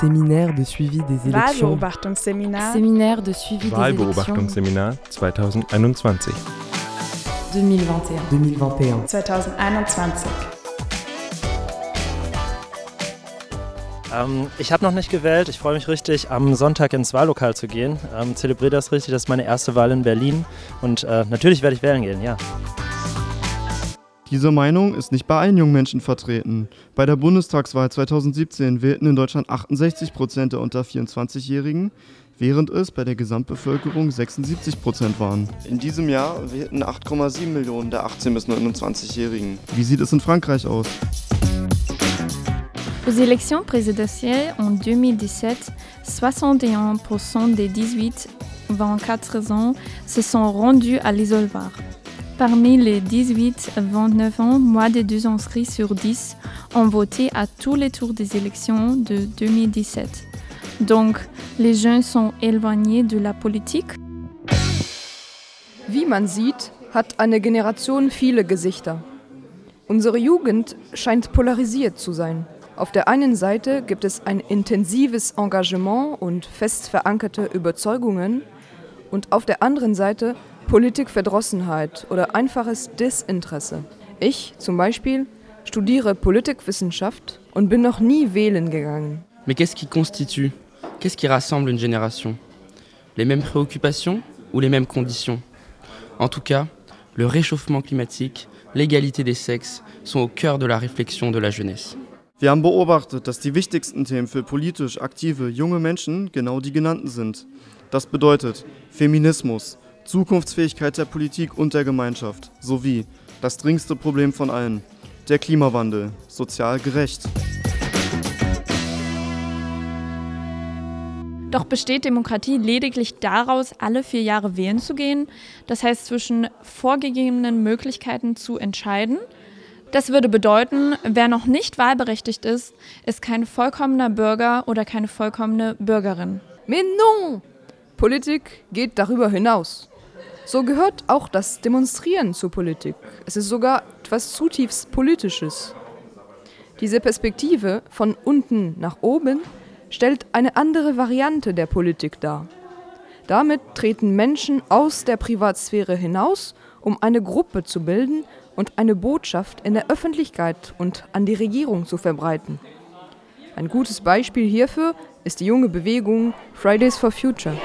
Séminaire de suivi des élections. Wahlbeobachtungsseminar. Séminaire de suivi des élections Wahlbeobachtungsseminar 2021. 2021. 2021. 2021. Ähm, ich habe noch nicht gewählt. Ich freue mich richtig, am Sonntag ins Wahllokal zu gehen. Ähm, Zelebriere das richtig. Das ist meine erste Wahl in Berlin. Und äh, natürlich werde ich wählen gehen, ja. Diese Meinung ist nicht bei allen jungen Menschen vertreten. Bei der Bundestagswahl 2017 wählten in Deutschland 68 Prozent der unter 24-Jährigen, während es bei der Gesamtbevölkerung 76 Prozent waren. In diesem Jahr wählten 8,7 Millionen der 18- bis 29-Jährigen. Wie sieht es in Frankreich aus? Aux élections présidentielles en 2017, 61% des 18-24 ans se sont rendus à l'isoloir. Parmi les 18-29 ans, moins de 2 inscrits sur 10 ont voté à tous les tours des élections de 2017. Donc, les jeunes sont éloignés de la politique. Wie man sieht, hat eine Generation viele Gesichter. Unsere Jugend scheint polarisiert zu sein. Auf der einen Seite gibt es ein intensives Engagement und fest verankerte Überzeugungen und auf der anderen Seite Politikverdrossenheit oder einfaches Desinteresse. Ich zum Beispiel studiere Politikwissenschaft und bin noch nie wählen gegangen. Mais qu'est-ce qui constitue Qu'est-ce qui rassemble une génération Les mêmes préoccupations ou les mêmes conditions En tout cas, le réchauffement climatique, l'égalité des sexes sont au cœur de la réflexion de la jeunesse. Wir haben beobachtet, dass die wichtigsten Themen für politisch aktive junge Menschen genau die genannten sind. Das bedeutet Feminismus, Zukunftsfähigkeit der Politik und der Gemeinschaft sowie das dringendste Problem von allen, der Klimawandel, sozial gerecht. Doch besteht Demokratie lediglich daraus, alle vier Jahre wählen zu gehen, das heißt zwischen vorgegebenen Möglichkeiten zu entscheiden? Das würde bedeuten, wer noch nicht wahlberechtigt ist, ist kein vollkommener Bürger oder keine vollkommene Bürgerin. Mais non! Politik geht darüber hinaus. So gehört auch das Demonstrieren zur Politik. Es ist sogar etwas zutiefst Politisches. Diese Perspektive von unten nach oben stellt eine andere Variante der Politik dar. Damit treten Menschen aus der Privatsphäre hinaus, um eine Gruppe zu bilden und eine Botschaft in der Öffentlichkeit und an die Regierung zu verbreiten. Ein gutes Beispiel hierfür ist die junge Bewegung Fridays for Future.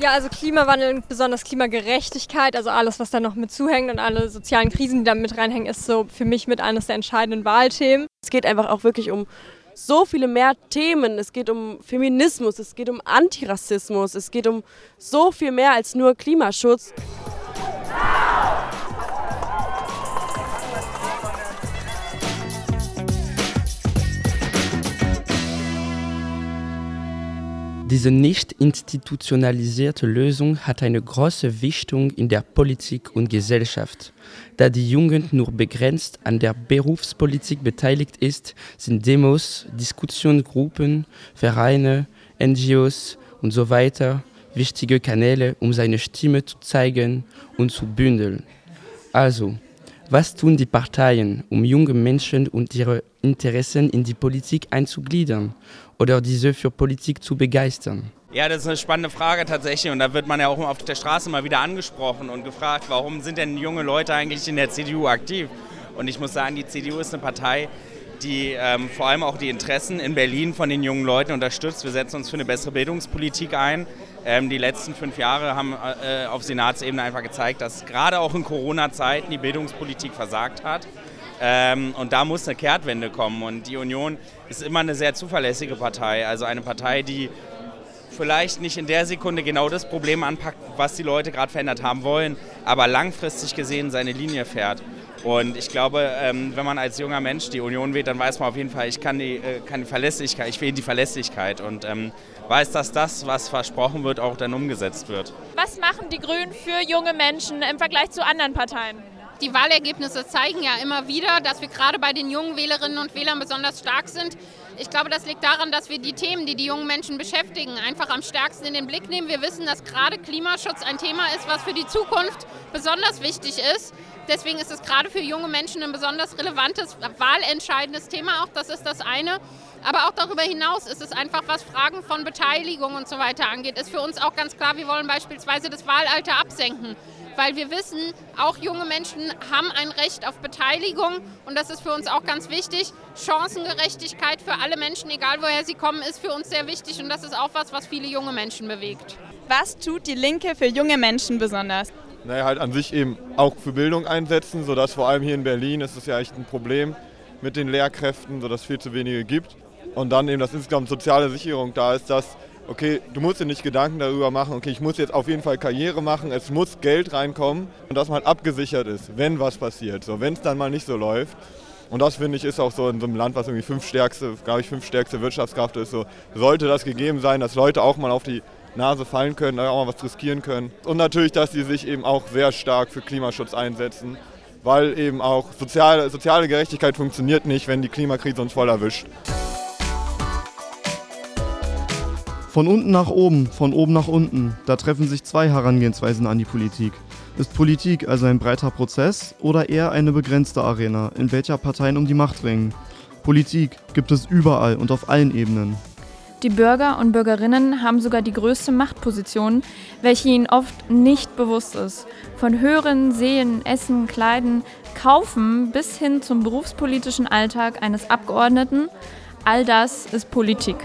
Ja, also Klimawandel und besonders Klimagerechtigkeit, also alles, was da noch mit zuhängt und alle sozialen Krisen, die da mit reinhängen, ist so für mich mit eines der entscheidenden Wahlthemen. Es geht einfach auch wirklich um so viele mehr Themen. Es geht um Feminismus, es geht um Antirassismus, es geht um so viel mehr als nur Klimaschutz. Diese nicht institutionalisierte Lösung hat eine große Wichtung in der Politik und Gesellschaft. Da die Jugend nur begrenzt an der Berufspolitik beteiligt ist, sind Demos, Diskussionsgruppen, Vereine, NGOs und so weiter wichtige Kanäle, um seine Stimme zu zeigen und zu bündeln. Also, was tun die Parteien, um junge Menschen und ihre Interessen in die Politik einzugliedern oder diese für Politik zu begeistern? Ja, das ist eine spannende Frage tatsächlich und da wird man ja auch auf der Straße mal wieder angesprochen und gefragt, warum sind denn junge Leute eigentlich in der CDU aktiv? Und ich muss sagen, die CDU ist eine Partei, die ähm, vor allem auch die Interessen in Berlin von den jungen Leuten unterstützt. Wir setzen uns für eine bessere Bildungspolitik ein. Ähm, die letzten fünf Jahre haben äh, auf Senatsebene einfach gezeigt, dass gerade auch in Corona-Zeiten die Bildungspolitik versagt hat. Ähm, und da muss eine Kehrtwende kommen. Und die Union ist immer eine sehr zuverlässige Partei. Also eine Partei, die vielleicht nicht in der Sekunde genau das Problem anpackt, was die Leute gerade verändert haben wollen, aber langfristig gesehen seine Linie fährt. Und ich glaube, ähm, wenn man als junger Mensch die Union wählt, dann weiß man auf jeden Fall, ich kann die, äh, kann die Verlässlichkeit, ich wähle die Verlässlichkeit und ähm, weiß, dass das, was versprochen wird, auch dann umgesetzt wird. Was machen die Grünen für junge Menschen im Vergleich zu anderen Parteien? Die Wahlergebnisse zeigen ja immer wieder, dass wir gerade bei den jungen Wählerinnen und Wählern besonders stark sind. Ich glaube, das liegt daran, dass wir die Themen, die die jungen Menschen beschäftigen, einfach am stärksten in den Blick nehmen. Wir wissen, dass gerade Klimaschutz ein Thema ist, was für die Zukunft besonders wichtig ist. Deswegen ist es gerade für junge Menschen ein besonders relevantes, wahlentscheidendes Thema. Auch das ist das eine. Aber auch darüber hinaus ist es einfach, was Fragen von Beteiligung und so weiter angeht, ist für uns auch ganz klar, wir wollen beispielsweise das Wahlalter absenken weil wir wissen, auch junge Menschen haben ein Recht auf Beteiligung und das ist für uns auch ganz wichtig. Chancengerechtigkeit für alle Menschen, egal woher sie kommen, ist für uns sehr wichtig und das ist auch was, was viele junge Menschen bewegt. Was tut die Linke für junge Menschen besonders? Naja, halt an sich eben auch für Bildung einsetzen, sodass vor allem hier in Berlin ist es ja echt ein Problem mit den Lehrkräften, sodass es viel zu wenige gibt. Und dann eben, dass insgesamt soziale Sicherung da ist, dass okay, du musst dir nicht Gedanken darüber machen, okay, ich muss jetzt auf jeden Fall Karriere machen, es muss Geld reinkommen und dass man halt abgesichert ist, wenn was passiert, so wenn es dann mal nicht so läuft. Und das finde ich ist auch so in so einem Land, was irgendwie fünf stärkste, glaube ich, fünf stärkste Wirtschaftskraft ist, so sollte das gegeben sein, dass Leute auch mal auf die Nase fallen können, auch mal was riskieren können. Und natürlich, dass sie sich eben auch sehr stark für Klimaschutz einsetzen, weil eben auch soziale, soziale Gerechtigkeit funktioniert nicht, wenn die Klimakrise uns voll erwischt. Von unten nach oben, von oben nach unten, da treffen sich zwei Herangehensweisen an die Politik. Ist Politik also ein breiter Prozess oder eher eine begrenzte Arena, in welcher Parteien um die Macht ringen? Politik gibt es überall und auf allen Ebenen. Die Bürger und Bürgerinnen haben sogar die größte Machtposition, welche ihnen oft nicht bewusst ist. Von Hören, Sehen, Essen, Kleiden, Kaufen bis hin zum berufspolitischen Alltag eines Abgeordneten, all das ist Politik.